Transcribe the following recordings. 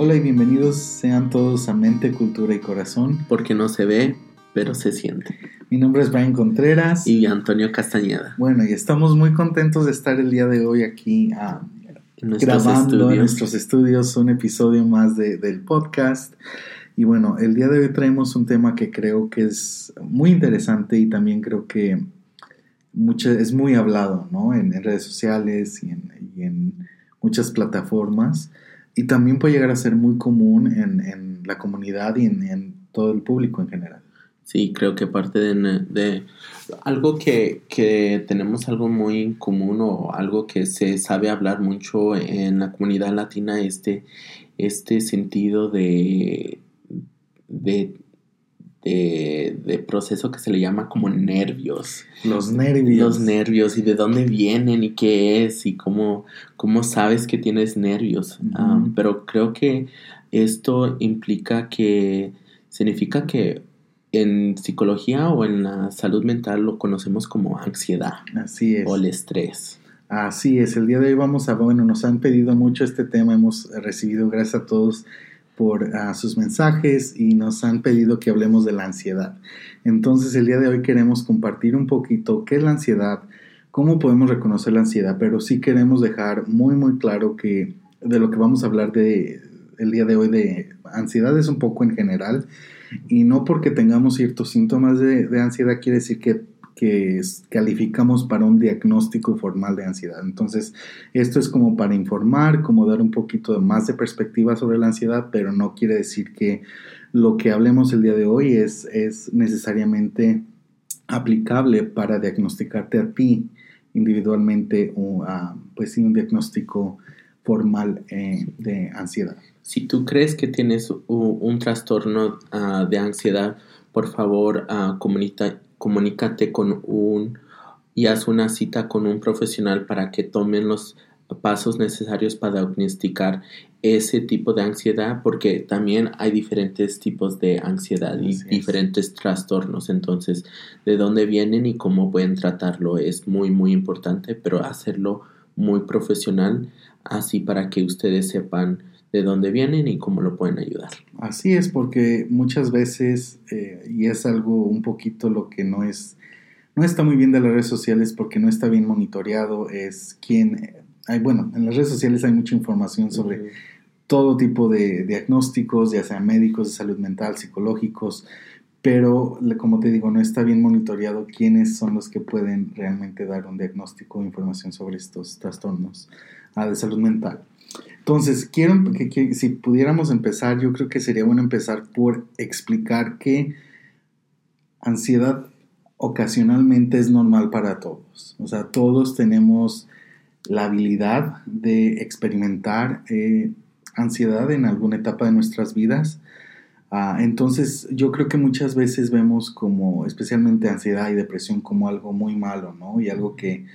Hola y bienvenidos sean todos a Mente, Cultura y Corazón. Porque no se ve, pero se siente. Mi nombre es Brian Contreras. Y Antonio Castañeda. Bueno, y estamos muy contentos de estar el día de hoy aquí ah, grabando en nuestros estudios un episodio más del podcast. Y bueno, el día de hoy traemos un tema que creo que es muy interesante y también creo que mucho, es muy hablado ¿no? en, redes sociales y en, muchas plataformas. Y también puede llegar a ser muy común en, la comunidad y en, todo el público en general. Sí, creo que parte de, algo que, que, tenemos algo muy común o algo que se sabe hablar mucho en la comunidad latina, este, este sentido de, de de, proceso que se le llama como nervios. Los nervios. Los nervios y de dónde vienen y qué es y cómo, cómo sabes que tienes nervios. pero creo que esto implica que, significa que en psicología o en la salud mental lo conocemos como ansiedad. Así es. O el estrés. Así es, el día de hoy vamos a, bueno, nos han pedido mucho este tema, hemos recibido, gracias a todos, por ah, sus mensajes y nos han pedido que hablemos de la ansiedad. Entonces el día de hoy queremos compartir un poquito qué es la ansiedad, cómo podemos reconocer la ansiedad, pero sí queremos dejar muy muy claro que de lo que vamos a hablar de el día de hoy de ansiedad es un poco en general y no porque tengamos ciertos síntomas de ansiedad quiere decir que que calificamos para un diagnóstico formal de ansiedad. Entonces, esto es como para informar, como dar un poquito más de perspectiva sobre la ansiedad, pero no quiere decir que lo que hablemos el día de hoy es, es necesariamente aplicable para diagnosticarte a ti individualmente o pues sí, un diagnóstico formal eh, de ansiedad. Si tú crees que tienes un, trastorno ah, de ansiedad, por favor, uh, comunícate con un y haz una cita con un profesional para que tomen los pasos necesarios para diagnosticar ese tipo de ansiedad porque también hay diferentes tipos de ansiedad y diferentes trastornos. Entonces de dónde vienen y cómo pueden tratarlo es muy muy importante pero hacerlo muy profesional así para que ustedes sepan de dónde vienen y cómo lo pueden ayudar. Así es, porque muchas veces, eh, y es algo un poquito lo que no es, no está muy bien de las redes sociales porque no está bien monitoreado, es quién, hay, bueno, en las redes sociales hay mucha información sobre todo tipo de diagnósticos, ya sea médicos, de salud mental, psicológicos, pero como te digo, no está bien monitoreado quiénes son los que pueden realmente dar un diagnóstico o información sobre estos trastornos ah, de salud mental. Entonces, quiero que, si pudiéramos empezar, yo creo que sería bueno empezar por explicar que ansiedad ocasionalmente es normal para todos. O sea, todos tenemos la habilidad de experimentar eh, ansiedad en alguna etapa de nuestras vidas. Ah, entonces, yo creo que muchas veces vemos como, especialmente ansiedad y depresión, como algo muy malo, ¿no? Y algo que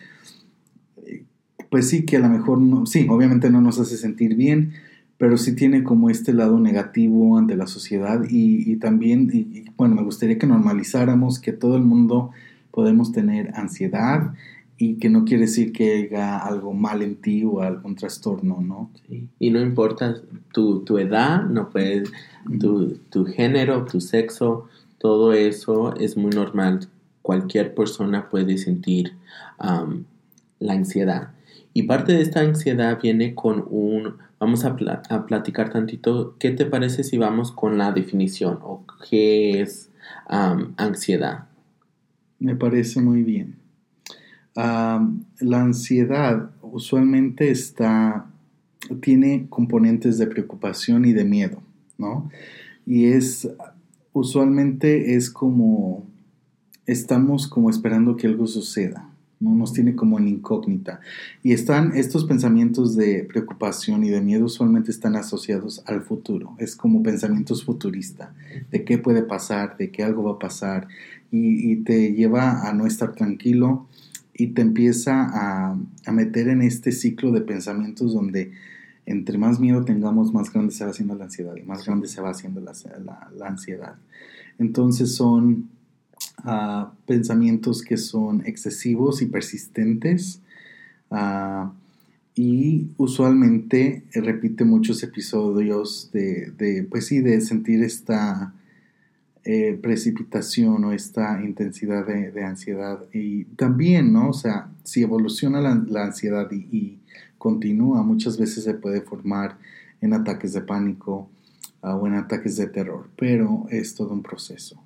pues sí que a lo mejor, no, sí, obviamente no nos hace sentir bien, pero sí tiene como este lado negativo ante la sociedad y, también, y, bueno, me gustaría que normalizáramos que todo el mundo podemos tener ansiedad y que no quiere decir que haya algo mal en ti o algún trastorno, ¿no? Sí. Y no importa tu, tu edad, no puedes, tu, tu, género, tu sexo, todo eso es muy normal. Cualquier persona puede sentir la ansiedad. Y parte de esta ansiedad viene con un, vamos a, platicar tantito, ¿qué te parece si vamos con la definición o qué es ansiedad? Me parece muy bien. la ansiedad usualmente está, tiene componentes de preocupación y de miedo, ¿no? Y es, usualmente es como, estamos como esperando que algo suceda, ¿no? Nos tiene como en incógnita. Y están estos pensamientos de preocupación y de miedo usualmente están asociados al futuro. Es como pensamientos futuristas, de qué puede pasar, de qué algo va a pasar, y, te lleva a no estar tranquilo y te empieza a, meter en este ciclo de pensamientos donde entre más miedo tengamos, más grande se va haciendo la ansiedad y más grande se va haciendo la, la ansiedad. Entonces son pensamientos que son excesivos y persistentes, y usualmente repite muchos episodios de, de pues sí, de sentir esta eh, precipitación o esta intensidad de, ansiedad. Y también, ¿no? O sea, si evoluciona la, ansiedad y, continúa, muchas veces se puede formar en ataques de pánico ah, o en ataques de terror, pero es todo un proceso.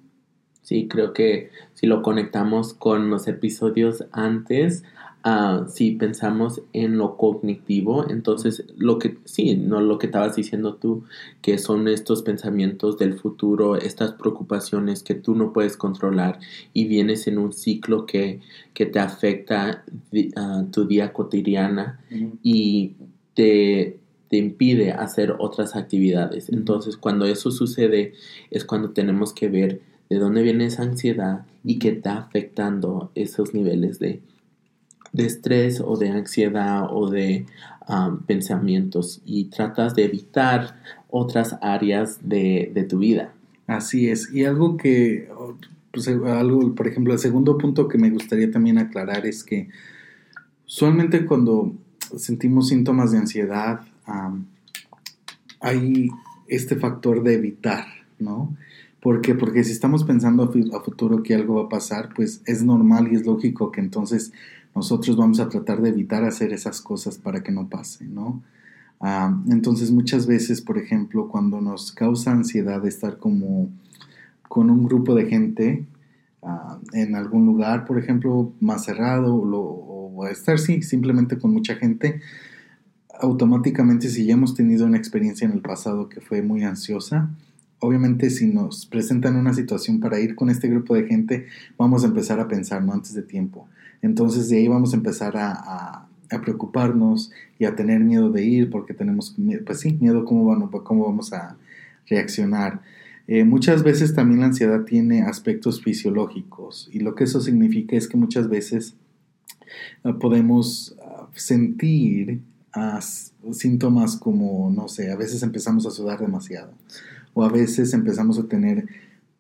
Sí, creo que si lo conectamos con los episodios antes, Ah, si pensamos en lo cognitivo, entonces lo que sí, no lo que estabas diciendo tú, que son estos pensamientos del futuro, estas preocupaciones que tú no puedes controlar y vienes en un ciclo que, que te afecta uh, tu día cotidiana y te, te impide hacer otras actividades. Entonces, cuando eso sucede, es cuando tenemos que ver de dónde viene esa ansiedad y qué está afectando esos niveles de, estrés o de ansiedad o de um, pensamientos y tratas de evitar otras áreas de, tu vida. Así es. Y algo que, pues, algo, por ejemplo, el segundo punto que me gustaría también aclarar es que usualmente cuando sentimos síntomas de ansiedad, hay este factor de evitar, ¿no? ¿Por qué? Porque si estamos pensando a, futuro que algo va a pasar, pues es normal y es lógico que entonces nosotros vamos a tratar de evitar hacer esas cosas para que no pase, ¿no? Ah, entonces muchas veces, por ejemplo, cuando nos causa ansiedad estar como con un grupo de gente ah, en algún lugar, por ejemplo, más cerrado o, o estar sí, simplemente con mucha gente, automáticamente si ya hemos tenido una experiencia en el pasado que fue muy ansiosa, obviamente si nos presentan una situación para ir con este grupo de gente, vamos a empezar a pensar. Antes de tiempo. Entonces de ahí vamos a empezar a, preocuparnos y a tener miedo de ir porque tenemos, pues sí, miedo cómo, cómo vamos a reaccionar. Eh, muchas veces también la ansiedad tiene aspectos fisiológicos y lo que eso significa es que muchas veces ah, podemos ah, sentir síntomas como, no sé, a veces empezamos a sudar demasiado o a veces empezamos a tener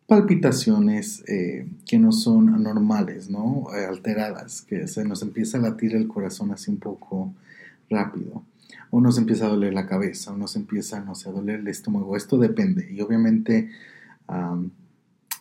palpitaciones eh, que no son normales, ¿no? Eh, alteradas, que se nos empieza a latir el corazón así un poco rápido, o nos empieza a doler la cabeza, o nos empieza, no sé, a doler el estómago, esto depende, y obviamente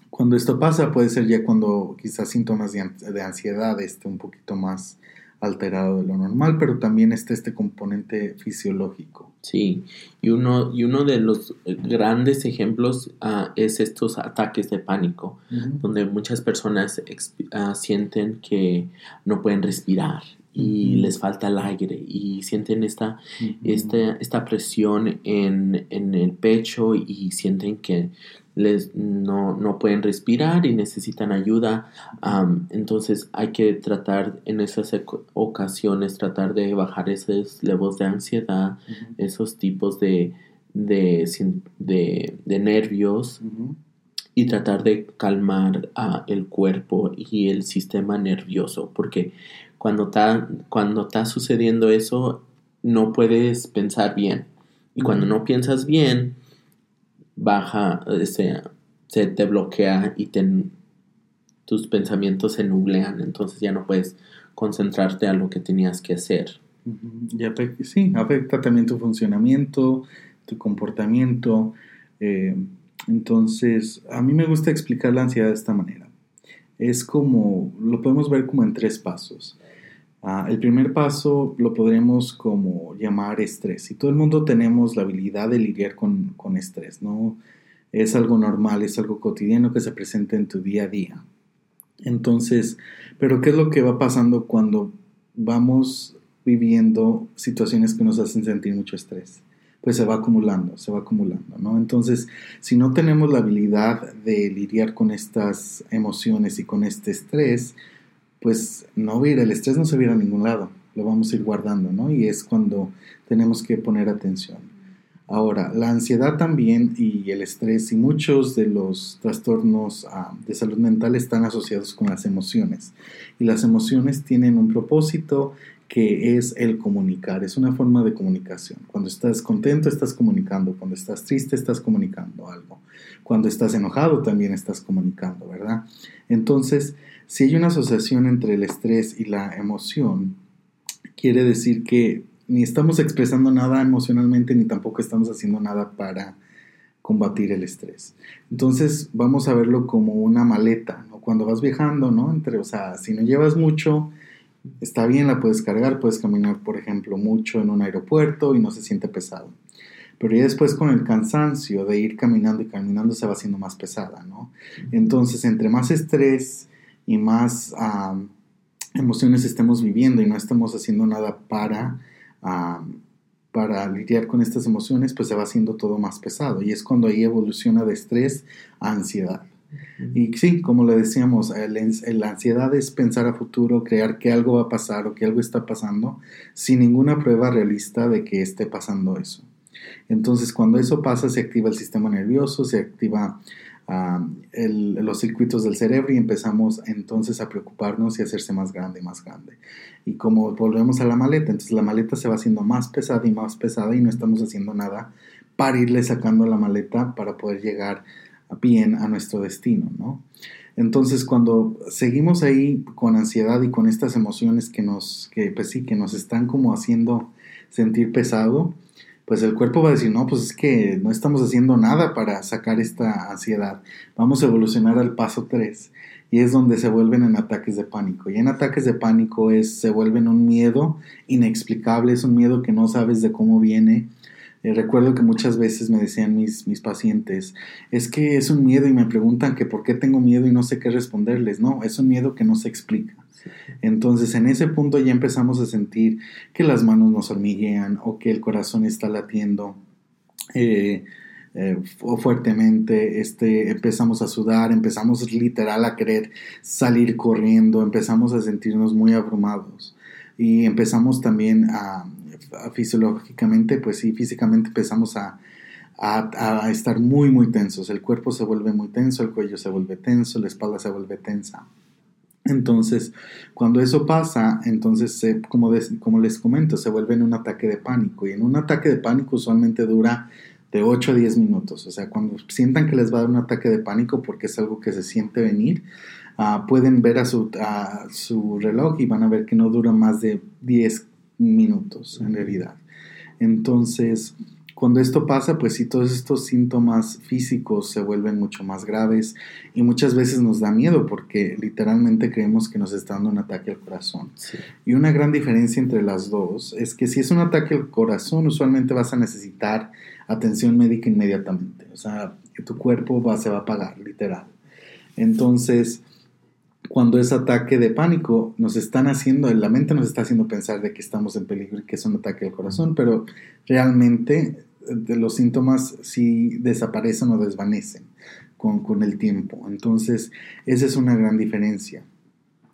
cuando esto pasa puede ser ya cuando quizás síntomas de ansiedad esté un poquito más alterado de lo normal, pero también está este componente fisiológico. Sí, y uno, y uno de los grandes ejemplos uh, es estos ataques de pánico, donde muchas personas uh, sienten que no pueden respirar y les falta el aire y sienten esta, esta, esta presión en, en, el pecho y sienten que les, no, no pueden respirar y necesitan ayuda. entonces hay que tratar en esas ocasiones, tratar de bajar esos levels de ansiedad, esos tipos de, de, de, nervios. Y tratar de calmar el cuerpo y el sistema nervioso, porque cuando está, cuando está sucediendo eso, no puedes pensar bien. Y cuando no piensas bien, baja, se, se te bloquea y tus pensamientos se nublean, entonces ya no puedes concentrarte a lo que tenías que hacer. sí, afecta también tu funcionamiento, tu comportamiento. Eh, entonces, a mí me gusta explicar la ansiedad de esta manera. Es como, lo podemos ver como en tres pasos. Ah, el primer paso lo podremos como llamar estrés. Y todo el mundo tenemos la habilidad de lidiar con, con estrés, ¿no? Es algo normal, es algo cotidiano que se presenta en tu día a día. Entonces, pero ¿qué es lo que va pasando cuando vamos viviendo situaciones que nos hacen sentir mucho estrés? Pues se va acumulando, se va acumulando, ¿no? Entonces, si no tenemos la habilidad de lidiar con estas emociones y con este estrés, pues no va el estrés no se va a ningún lado, lo vamos a ir guardando, ¿no? Y es cuando tenemos que poner atención. Ahora, la ansiedad también y el estrés y muchos de los trastornos ah, de salud mental están asociados con las emociones. Y las emociones tienen un propósito que es el comunicar, es una forma de comunicación. Cuando estás contento estás comunicando, cuando estás triste estás comunicando algo, cuando estás enojado también estás comunicando, ¿verdad? Entonces, si hay una asociación entre el estrés y la emoción, quiere decir que ni estamos expresando nada emocionalmente, ni tampoco estamos haciendo nada para combatir el estrés. Entonces vamos a verlo como una maleta, ¿no? Cuando vas viajando, ¿no? Entre, o sea, si no llevas mucho, está bien, la puedes cargar, puedes caminar, por ejemplo, mucho en un aeropuerto y no se siente pesado. Pero ya después con el cansancio de ir caminando y caminando se va haciendo más pesada, ¿no? Entonces, entre más estrés y más emociones estemos viviendo y no estemos haciendo nada para, para lidiar con estas emociones, pues se va haciendo todo más pesado. Y es cuando ahí evoluciona de estrés a ansiedad. Y sí, como le decíamos, la ansiedad es pensar a futuro, crear que algo va a pasar o que algo está pasando sin ninguna prueba realista de que esté pasando eso. Entonces, cuando eso pasa, se activa el sistema nervioso, se activa los circuitos del cerebro y empezamos entonces a preocuparnos y hacerse más grande más grande. Y como volvemos a la maleta, entonces la maleta se va haciendo más pesada y más pesada y no estamos haciendo nada para irle sacando la maleta para poder llegar bien a nuestro destino, ¿no? Entonces, cuando seguimos ahí con ansiedad y con estas emociones que nos, que, pues sí, que nos están como haciendo sentir pesado, pues el cuerpo va a decir, no, pues es que no estamos haciendo nada para sacar esta ansiedad. Vamos a evolucionar al paso 3 y es donde se vuelven en ataques de pánico. Y en ataques de pánico es, se vuelven un miedo inexplicable, es un miedo que no sabes de cómo viene. Eh, recuerdo que muchas veces me decían mis, mis pacientes, es que es un miedo y me preguntan que por qué tengo miedo y no sé qué responderles. No, es un miedo que no se explica. Entonces en ese punto ya empezamos a sentir que las manos nos hormiguean o que el corazón está latiendo. Eh, eh, fuertemente, este, empezamos a sudar, empezamos literal a querer salir corriendo, empezamos a sentirnos muy abrumados y empezamos también a, fisiológicamente, pues sí, físicamente empezamos a, a, estar muy, muy tensos. El cuerpo se vuelve muy tenso, el cuello se vuelve tenso, la espalda se vuelve tensa. Entonces, cuando eso pasa, entonces, como, como les comento, se vuelve en un ataque de pánico. Y en un ataque de pánico usualmente dura de 8 a 10 minutos. O sea, cuando sientan que les va a dar un ataque de pánico porque es algo que se siente venir, uh, pueden ver a su, a su reloj y van a ver que no dura más de 10 minutos en realidad. Entonces, cuando esto pasa, pues sí, todos estos síntomas físicos se vuelven mucho más graves y muchas veces nos da miedo porque literalmente creemos que nos está dando un ataque al corazón. Y una gran diferencia entre las dos es que si es un ataque al corazón, usualmente vas a necesitar atención médica inmediatamente. O sea, tu cuerpo va, se va a apagar, literal. Entonces, cuando es ataque de pánico, nos están haciendo, la mente nos está haciendo pensar de que estamos en peligro y que es un ataque al corazón, pero realmente de los síntomas sí desaparecen o desvanecen con, con, el tiempo. Entonces, esa es una gran diferencia.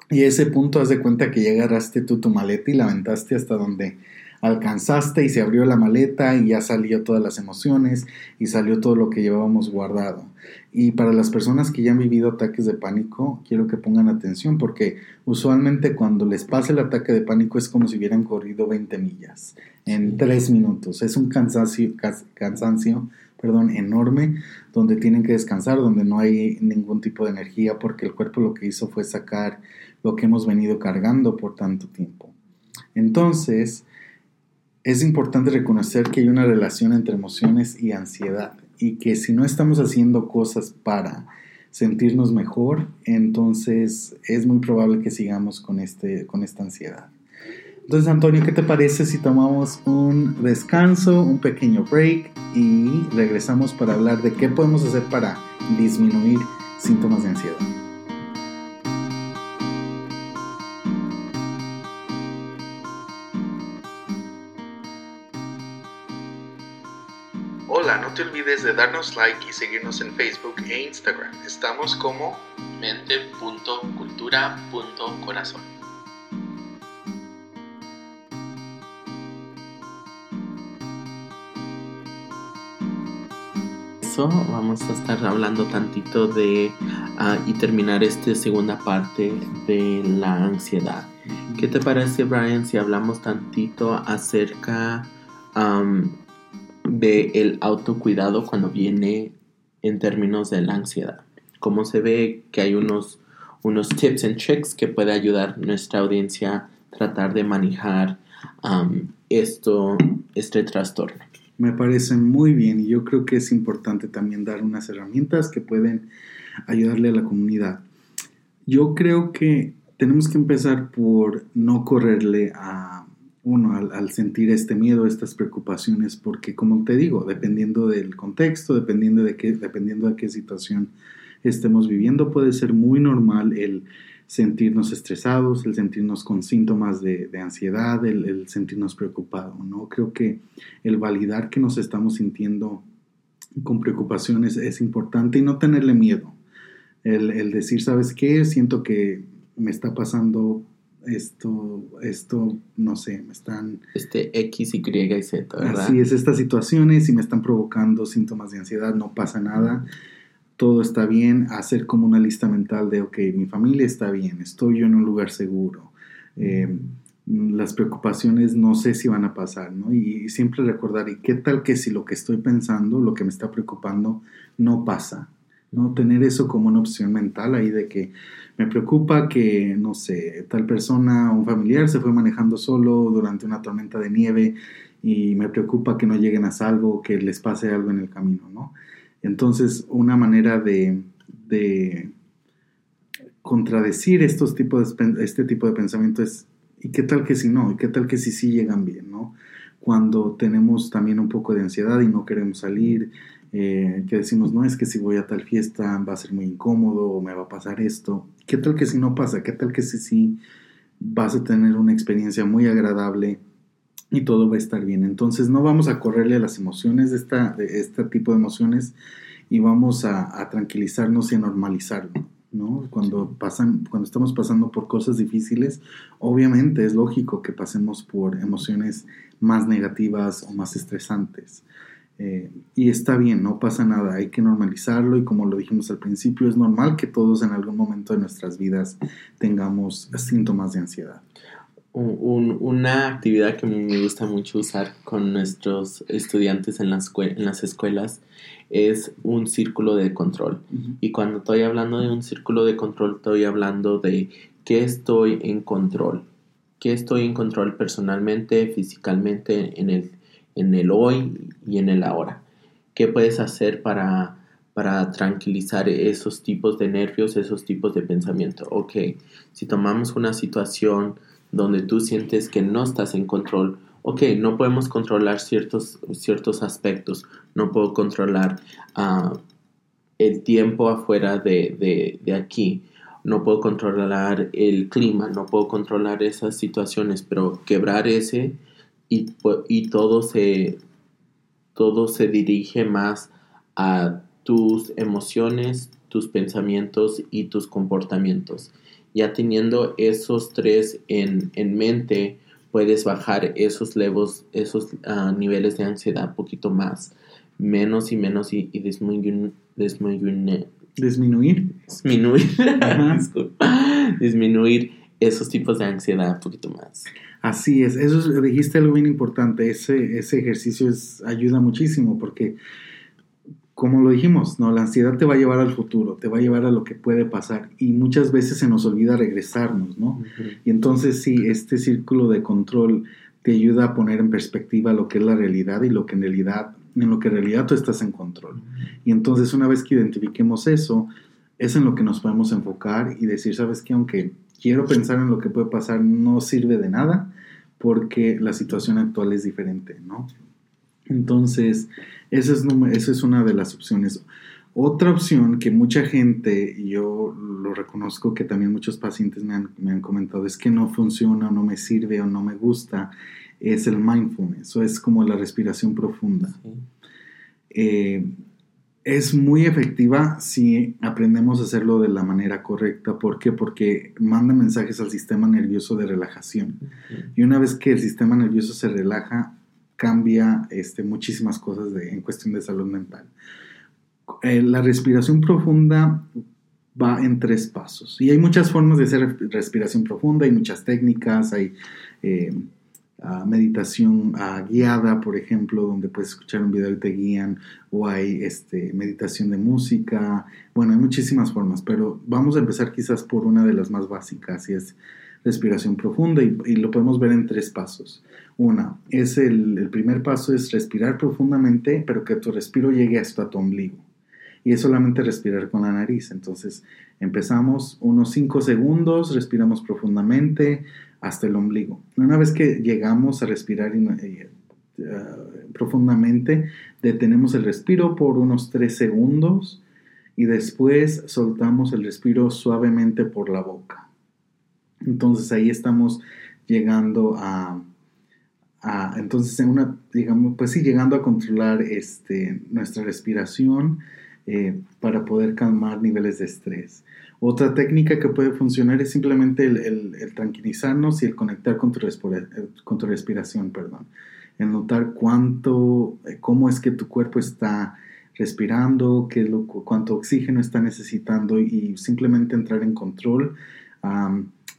Y ese punto, haz de cuenta que ya agarraste tú tu maleta y la aventaste hasta donde alcanzaste y se abrió la maleta y ya salió todas las emociones y salió todo lo que llevábamos guardado. Y para las personas que ya han vivido ataques de pánico, quiero que pongan atención porque usualmente cuando les pasa el ataque de pánico es como si hubieran corrido 20 millas en 3 minutos. Es un cansancio, cansancio perdón, enorme donde tienen que descansar, donde no hay ningún tipo de energía porque el cuerpo lo que hizo fue sacar lo que hemos venido cargando por tanto tiempo. Entonces, es importante reconocer que hay una relación entre emociones y ansiedad y que si no estamos haciendo cosas para sentirnos mejor, entonces es muy probable que sigamos con, este, con esta ansiedad. Entonces, Antonio, ¿qué te parece si tomamos un descanso, un pequeño break y regresamos para hablar de qué podemos hacer para disminuir síntomas de ansiedad? No te olvides de darnos like y seguirnos en Facebook e Instagram. Estamos como mente.cultura.corazón. Eso, vamos a estar hablando tantito de ah, y terminar esta segunda parte de la ansiedad. ¿Qué te parece, Brian, si hablamos tantito acerca de el autocuidado cuando viene en términos de la ansiedad. Como se ve que hay unos, unos tips and tricks que puede ayudar nuestra audiencia a tratar de manejar esto, este trastorno. Me parece muy bien y yo creo que es importante también dar unas herramientas que pueden ayudarle a la comunidad. Yo creo que tenemos que empezar por no correrle a uno al, sentir este miedo, estas preocupaciones, porque como te digo, dependiendo del contexto, dependiendo de qué, dependiendo de qué situación estemos viviendo, puede ser muy normal el sentirnos estresados, el sentirnos con síntomas de, ansiedad, el, sentirnos preocupados, ¿no? Creo que el validar que nos estamos sintiendo con preocupaciones es importante y no tenerle miedo. El, el decir, ¿sabes qué? Siento que me está pasando esto, esto, no sé, me están... Este X, Y y Z, ¿verdad? Así es, estas situaciones y me están provocando síntomas de ansiedad, no pasa nada, todo está bien, hacer como una lista mental de, ok, mi familia está bien, estoy yo en un lugar seguro, eh, las preocupaciones no sé si van a pasar, ¿no? Y, y siempre recordar, ¿y qué tal que si lo que estoy pensando, lo que me está preocupando, no pasa? ¿No? Tener eso como una opción mental ahí de que me preocupa que, no sé, tal persona, un familiar se fue manejando solo durante una tormenta de nieve y me preocupa que no lleguen a salvo, que les pase algo en el camino, ¿no? Entonces, una manera de, de contradecir estos tipos de, este tipo de pensamiento es, ¿y qué tal que si no? ¿Y qué tal que si sí llegan bien, ¿no? Cuando tenemos también un poco de ansiedad y no queremos salir, eh, que decimos, no, es que si voy a tal fiesta va a ser muy incómodo o me va a pasar esto. ¿Qué tal que si no pasa? ¿Qué tal que si sí vas a tener una experiencia muy agradable y todo va a estar bien? Entonces no vamos a correrle a las emociones de, esta, de este tipo de emociones y vamos a, tranquilizarnos y a normalizarlo. ¿no? Cuando, pasan, cuando estamos pasando por cosas difíciles, obviamente es lógico que pasemos por emociones más negativas o más estresantes. Eh, y está bien, no pasa nada, hay que normalizarlo y como lo dijimos al principio, es normal que todos en algún momento de nuestras vidas tengamos síntomas de ansiedad. una actividad que me gusta mucho usar con nuestros estudiantes en las, en las escuelas es un círculo de control. Y cuando estoy hablando de un círculo de control, estoy hablando de qué estoy en control. ¿Qué estoy en control personalmente, físicamente, en el en el hoy y en el ahora. ¿Qué puedes hacer para, para tranquilizar esos tipos de nervios, esos tipos de pensamiento? Ok, si tomamos una situación donde tú sientes que no estás en control, ok, no podemos controlar ciertos, ciertos aspectos, no puedo controlar ah, el tiempo afuera de, de aquí, no puedo controlar el clima, no puedo controlar esas situaciones, pero quebrar ese y, todo, se, todo se dirige más a tus emociones, tus pensamientos y tus comportamientos. Ya teniendo esos tres en, mente, puedes bajar esos, levels, esos ah, niveles de ansiedad un poquito más, menos y menos y, disminuir, disminuir, disminuir, disminuir, disminuir esos tipos de ansiedad un poquito más. Así es, eso dijiste algo bien importante, ese, ese ejercicio es, ayuda muchísimo porque, como lo dijimos, ¿no? la ansiedad te va a llevar al futuro, te va a llevar a lo que puede pasar y muchas veces se nos olvida regresarnos, ¿no? Y entonces sí, este círculo de control te ayuda a poner en perspectiva lo que es la realidad y lo que en realidad, en lo que en realidad tú estás en control. Y entonces una vez que identifiquemos eso, es en lo que nos podemos enfocar y decir, sabes que aunque quiero pensar en lo que puede pasar, no sirve de nada porque la situación actual es diferente, ¿no? Entonces, esa es, esa es una de las opciones. Otra opción que mucha gente, y yo lo reconozco que también muchos pacientes me han, me han, comentado, es que no funciona, no me sirve o no me gusta, es el mindfulness, o es como la respiración profunda. Eh, es muy efectiva si aprendemos a hacerlo de la manera correcta. ¿Por qué? Porque manda mensajes al sistema nervioso de relajación. Y una vez que el sistema nervioso se relaja, cambia este, muchísimas cosas en cuestión de salud mental. Eh, la respiración profunda va en tres pasos. Y hay muchas formas de hacer respiración profunda, hay muchas técnicas, hay... Eh, meditación guiada, por ejemplo, donde puedes escuchar un video y te guían, o hay este, meditación de música. Bueno, hay muchísimas formas, pero vamos a empezar quizás por una de las más básicas y es respiración profunda y, lo podemos ver en tres pasos. Una, es el, primer paso es respirar profundamente, pero que tu respiro llegue hasta tu ombligo. Y es solamente respirar con la nariz. Entonces empezamos unos 5 segundos, respiramos profundamente hasta el ombligo. Una vez que llegamos a respirar eh, profundamente, detenemos el respiro por unos 3 segundos y después soltamos el respiro suavemente por la boca. Entonces ahí estamos llegando a, entonces en una, digamos, pues sí, llegando a controlar este, nuestra respiración eh, para poder calmar niveles de estrés. Otra técnica que puede funcionar es simplemente el, tranquilizarnos y el conectar con tu, con tu respiración, perdón. El notar cuánto, eh, cómo es que tu cuerpo está respirando, qué cuánto oxígeno está necesitando y simplemente entrar en control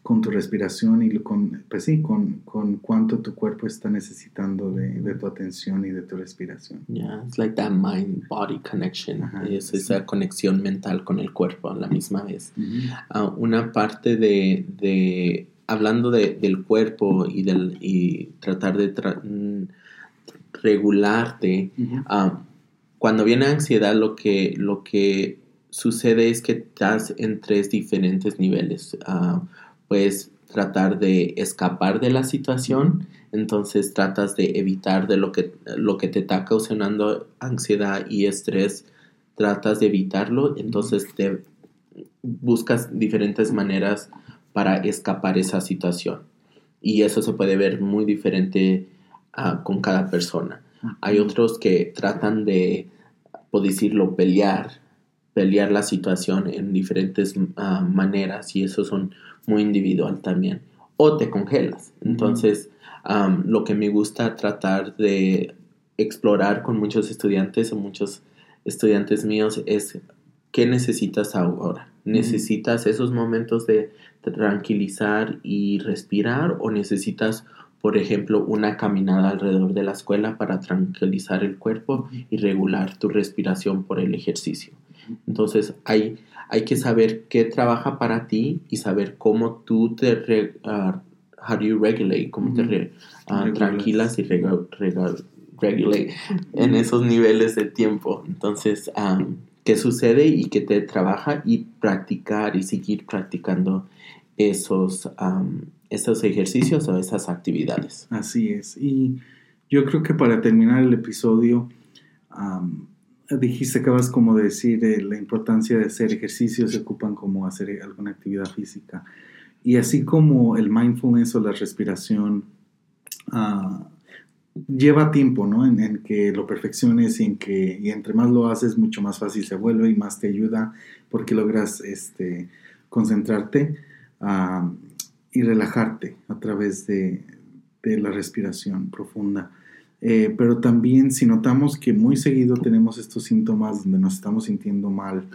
con tu respiración y con, pues sí, con, con cuánto tu cuerpo está necesitando de, de, tu atención y de tu respiración. Yeah, it's like that mind-body connection. es esa conexión mental con el cuerpo a la misma vez. Ah, una parte de, de hablando de, del cuerpo y, del, y tratar de mm, regularte, ah, cuando viene ansiedad lo que, lo que sucede es que estás en tres diferentes niveles. Uh, puedes tratar de escapar de la situación, entonces tratas de evitar de lo que, lo que te está causando ansiedad y estrés, tratas de evitarlo, entonces te buscas diferentes maneras para escapar esa situación. Y eso se puede ver muy diferente ah, con cada persona. Hay otros que tratan de, por decirlo, pelear, pelear la situación en diferentes ah, maneras y eso son muy individual también. O te congelas. Entonces, lo que me gusta tratar de explorar con muchos estudiantes o muchos estudiantes míos es qué necesitas ahora. ¿Necesitas esos momentos de tranquilizar y respirar o necesitas, por ejemplo, una caminada alrededor de la escuela para tranquilizar el cuerpo y regular tu respiración por el ejercicio? Entonces hay, hay que saber qué trabaja para ti y saber cómo tú te re, uh, how do you regulate, cómo te ah, tranquilas y regulate en esos niveles de tiempo. Entonces, um, qué sucede y qué te trabaja y practicar y seguir practicando esos, um, esos ejercicios o esas actividades. Así es. Y yo creo que para terminar el episodio, um, dijiste, acabas como de decir eh, la importancia de hacer ejercicios, se ocupan como hacer alguna actividad física. Y así como el mindfulness o la respiración ah, lleva tiempo, ¿no? En, que lo perfecciones y en que y entre más lo haces, mucho más fácil se vuelve y más te ayuda porque logras este, concentrarte ah, y relajarte a través de, de la respiración profunda. Eh, pero también si notamos que muy seguido tenemos estos síntomas donde nos estamos sintiendo mal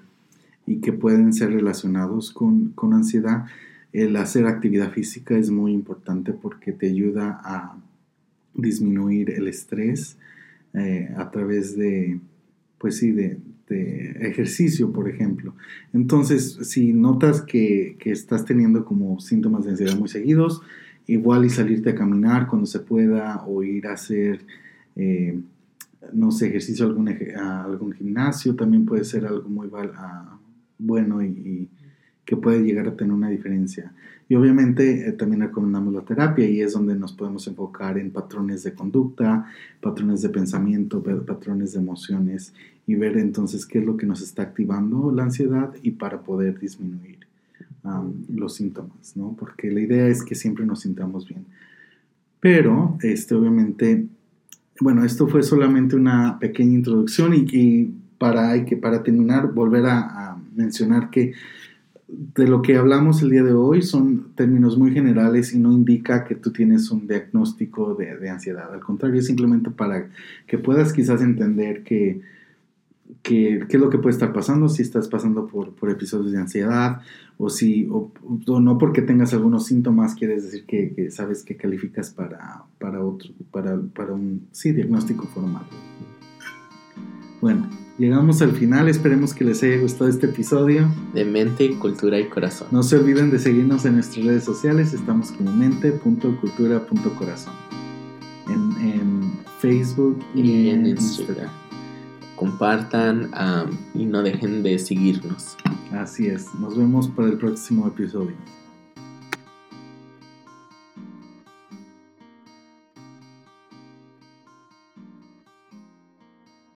y que pueden ser relacionados con, con ansiedad, el hacer actividad física es muy importante porque te ayuda a disminuir el estrés eh, a través de, pues sí, de, de, ejercicio, por ejemplo. Entonces, si notas que, que estás teniendo como síntomas de ansiedad muy seguidos, igual y salirte a caminar cuando se pueda o ir a hacer, eh, no sé, ejercicio a algún, algún gimnasio, también puede ser algo muy bueno y, que puede llegar a tener una diferencia. Y obviamente eh, también recomendamos la terapia y es donde nos podemos enfocar en patrones de conducta, patrones de pensamiento, patrones de emociones y ver entonces qué es lo que nos está activando la ansiedad y para poder disminuir los síntomas, ¿no? Porque la idea es que siempre nos sintamos bien. Pero, este, obviamente, bueno, esto fue solamente una pequeña introducción y, para, hay que, para terminar, volver a, mencionar que de lo que hablamos el día de hoy son términos muy generales y no indica que tú tienes un diagnóstico de, de ansiedad. Al contrario, es simplemente para que puedas quizás entender que qué, qué es lo que puede estar pasando, si estás pasando por, por episodios de ansiedad o si o, no porque tengas algunos síntomas quieres decir que, que sabes que calificas para, para, otro, para, para un sí, diagnóstico formal. Bueno, llegamos al final. Esperemos que les haya gustado este episodio. De mente, cultura y corazón. No se olviden de seguirnos en nuestras redes sociales. Estamos como mente.cultura.corazón. En, en Facebook y, en. Instagram compartan um, y no dejen de seguirnos. Así es, nos vemos para el próximo episodio.